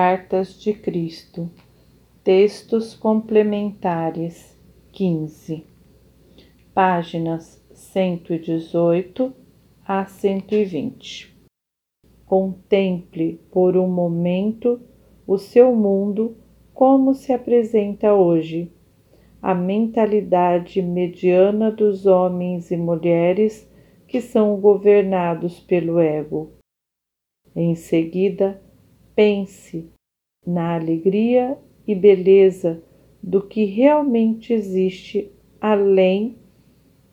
Cartas de Cristo, textos complementares 15, páginas 118 a 120. Contemple por um momento o seu mundo como se apresenta hoje, a mentalidade mediana dos homens e mulheres que são governados pelo ego. Em seguida, pense na alegria e beleza do que realmente existe além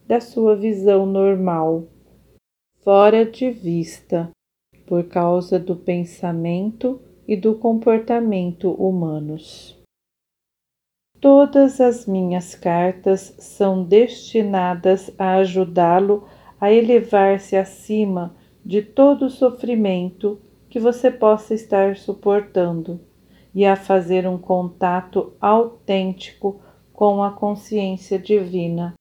da sua visão normal, fora de vista, por causa do pensamento e do comportamento humanos. Todas as minhas cartas são destinadas a ajudá-lo a elevar-se acima de todo sofrimento que você possa estar suportando e a fazer um contato autêntico com a consciência divina,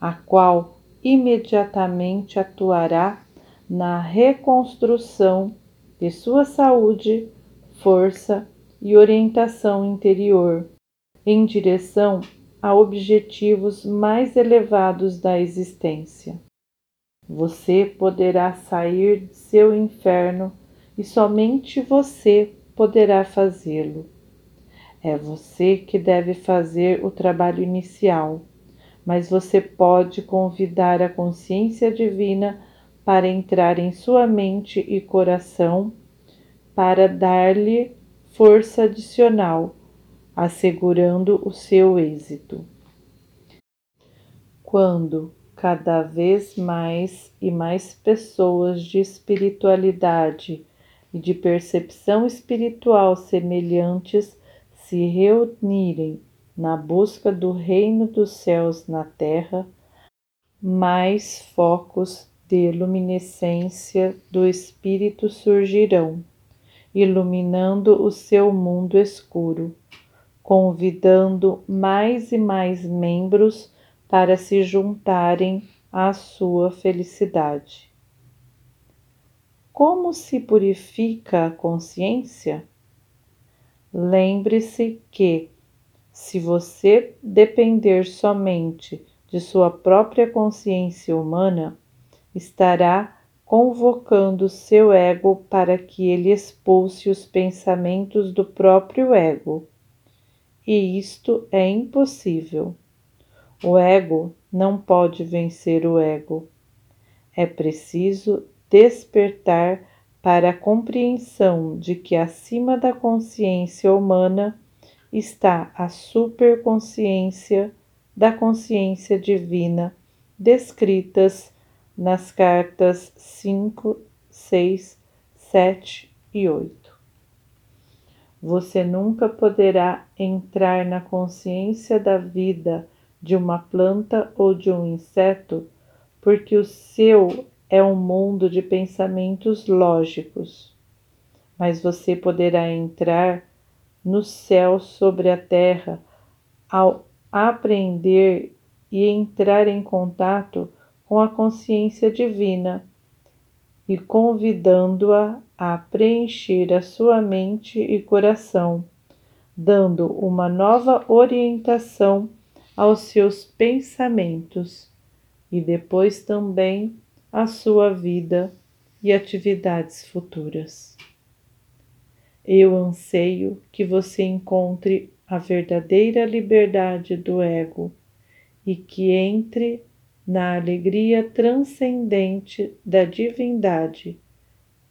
a qual imediatamente atuará na reconstrução de sua saúde, força e orientação interior em direção a objetivos mais elevados da existência. Você poderá sair de seu inferno e somente você poderá fazê-lo. É você que deve fazer o trabalho inicial, mas você pode convidar a consciência divina para entrar em sua mente e coração para dar-lhe força adicional, assegurando o seu êxito. Quando cada vez mais e mais pessoas de espiritualidade e de percepção espiritual semelhantes se reunirem na busca do reino dos céus na terra, mais focos de luminescência do Espírito surgirão, iluminando o seu mundo escuro, convidando mais e mais membros para se juntarem à sua felicidade. Como se purifica a consciência? Lembre-se que, se você depender somente de sua própria consciência humana, estará convocando seu ego para que ele expulse os pensamentos do próprio ego. E isto é impossível. O ego não pode vencer o ego. É preciso despertar para a compreensão de que acima da consciência humana está a superconsciência da consciência divina descritas nas cartas 5, 6, 7 e 8. Você nunca poderá entrar na consciência da vida de uma planta ou de um inseto, porque o seu é um mundo de pensamentos lógicos. Mas você poderá entrar no céu sobre a terra ao aprender e entrar em contato com a consciência divina e convidando-a a preencher a sua mente e coração, dando uma nova orientação aos seus pensamentos e depois também à sua vida e atividades futuras. Eu anseio que você encontre a verdadeira liberdade do ego e que entre na alegria transcendente da divindade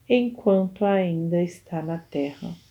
enquanto ainda está na Terra.